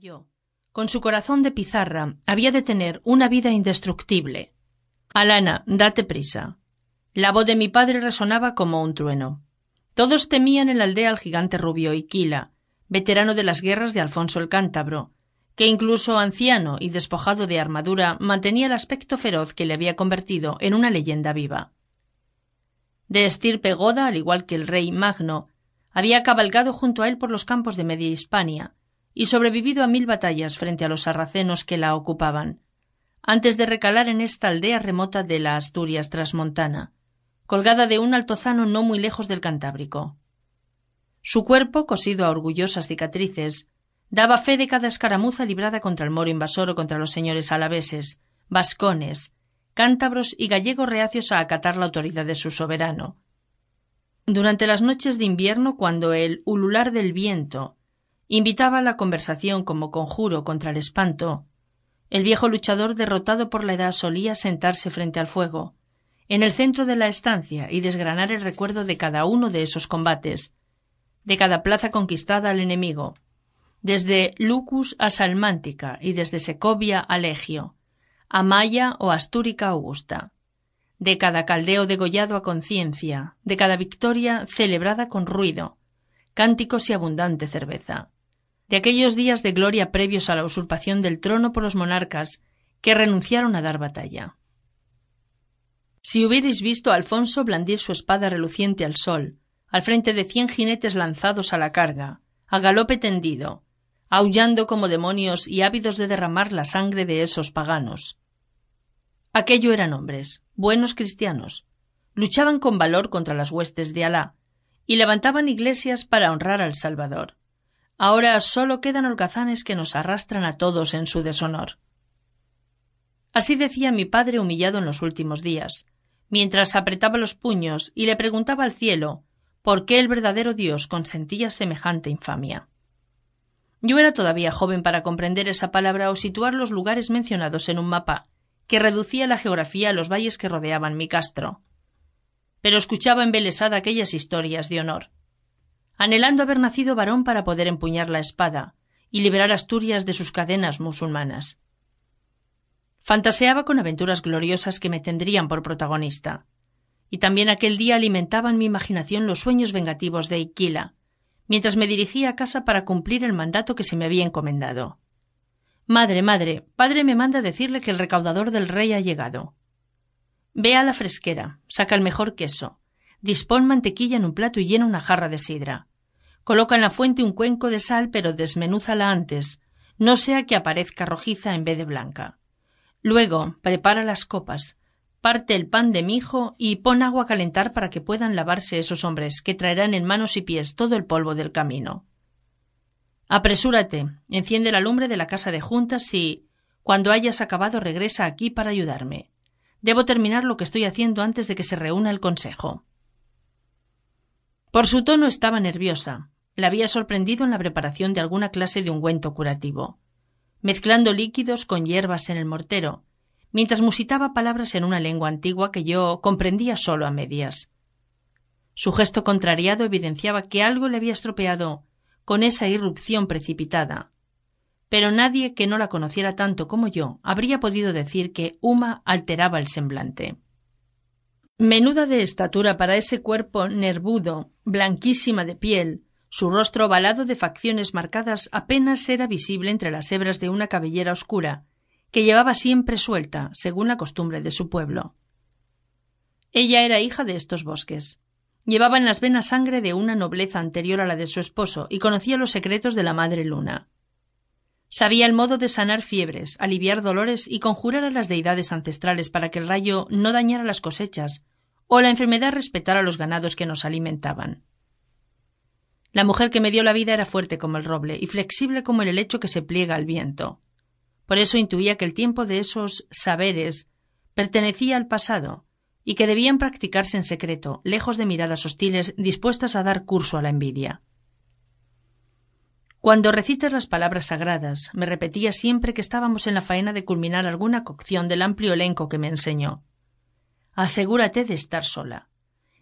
yo, con su corazón de pizarra, había de tener una vida indestructible. Alana, date prisa. La voz de mi padre resonaba como un trueno. Todos temían en la aldea al gigante rubio Iquila, veterano de las guerras de Alfonso el Cántabro, que incluso anciano y despojado de armadura mantenía el aspecto feroz que le había convertido en una leyenda viva. De estirpe goda, al igual que el rey Magno, había cabalgado junto a él por los campos de media Hispania y sobrevivido a mil batallas frente a los sarracenos que la ocupaban, antes de recalar en esta aldea remota de la Asturias trasmontana, colgada de un altozano no muy lejos del Cantábrico. Su cuerpo, cosido a orgullosas cicatrices, daba fe de cada escaramuza librada contra el moro invasor o contra los señores alaveses, vascones, cántabros y gallegos reacios a acatar la autoridad de su soberano. Durante las noches de invierno, cuando el ulular del viento invitaba la conversación como conjuro contra el espanto, el viejo luchador derrotado por la edad solía sentarse frente al fuego, en el centro de la estancia y desgranar el recuerdo de cada uno de esos combates, de cada plaza conquistada al enemigo, desde Lucus a Salmántica y desde Secovia a Legio, a Maya o Astúrica Augusta, de cada caldeo degollado a conciencia, de cada victoria celebrada con ruido, cánticos y abundante cerveza, de aquellos días de gloria previos a la usurpación del trono por los monarcas que renunciaron a dar batalla. Si hubierais visto a Alfonso blandir su espada reluciente al sol, al frente de cien jinetes lanzados a la carga, a galope tendido, aullando como demonios y ávidos de derramar la sangre de esos paganos. Aquello eran hombres, buenos cristianos, luchaban con valor contra las huestes de Alá, y levantaban iglesias para honrar al Salvador. Ahora solo quedan holgazanes que nos arrastran a todos en su deshonor. Así decía mi padre humillado en los últimos días, mientras apretaba los puños y le preguntaba al cielo por qué el verdadero Dios consentía semejante infamia. Yo era todavía joven para comprender esa palabra o situar los lugares mencionados en un mapa que reducía la geografía a los valles que rodeaban mi castro. Pero escuchaba embelesada aquellas historias de honor, anhelando haber nacido varón para poder empuñar la espada y liberar Asturias de sus cadenas musulmanas. Fantaseaba con aventuras gloriosas que me tendrían por protagonista. Y también aquel día alimentaban mi imaginación los sueños vengativos de Iquila, mientras me dirigía a casa para cumplir el mandato que se me había encomendado. Madre, madre, padre me manda decirle que el recaudador del rey ha llegado. Ve a la fresquera, saca el mejor queso, dispón mantequilla en un plato y llena una jarra de sidra. Coloca en la fuente un cuenco de sal, pero desmenúzala antes, no sea que aparezca rojiza en vez de blanca. Luego prepara las copas, parte el pan de mijo y pon agua a calentar para que puedan lavarse esos hombres que traerán en manos y pies todo el polvo del camino. Apresúrate, enciende la lumbre de la casa de juntas y, cuando hayas acabado, regresa aquí para ayudarme. Debo terminar lo que estoy haciendo antes de que se reúna el consejo. Por su tono estaba nerviosa. La había sorprendido en la preparación de alguna clase de ungüento curativo mezclando líquidos con hierbas en el mortero, mientras musitaba palabras en una lengua antigua que yo comprendía solo a medias. Su gesto contrariado evidenciaba que algo le había estropeado con esa irrupción precipitada. Pero nadie que no la conociera tanto como yo habría podido decir que Uma alteraba el semblante. Menuda de estatura para ese cuerpo nervudo, blanquísima de piel, su rostro ovalado de facciones marcadas apenas era visible entre las hebras de una cabellera oscura, que llevaba siempre suelta, según la costumbre de su pueblo. Ella era hija de estos bosques. Llevaba en las venas sangre de una nobleza anterior a la de su esposo y conocía los secretos de la madre luna. Sabía el modo de sanar fiebres, aliviar dolores y conjurar a las deidades ancestrales para que el rayo no dañara las cosechas o la enfermedad respetara los ganados que nos alimentaban. La mujer que me dio la vida era fuerte como el roble y flexible como el helecho que se pliega al viento. Por eso intuía que el tiempo de esos saberes pertenecía al pasado y que debían practicarse en secreto, lejos de miradas hostiles dispuestas a dar curso a la envidia. Cuando recitas las palabras sagradas, me repetía siempre que estábamos en la faena de culminar alguna cocción del amplio elenco que me enseñó. Asegúrate de estar sola.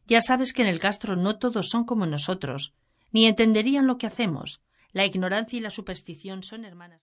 Ya sabes que en el castro no todos son como nosotros, ni entenderían lo que hacemos. La ignorancia y la superstición son hermanas.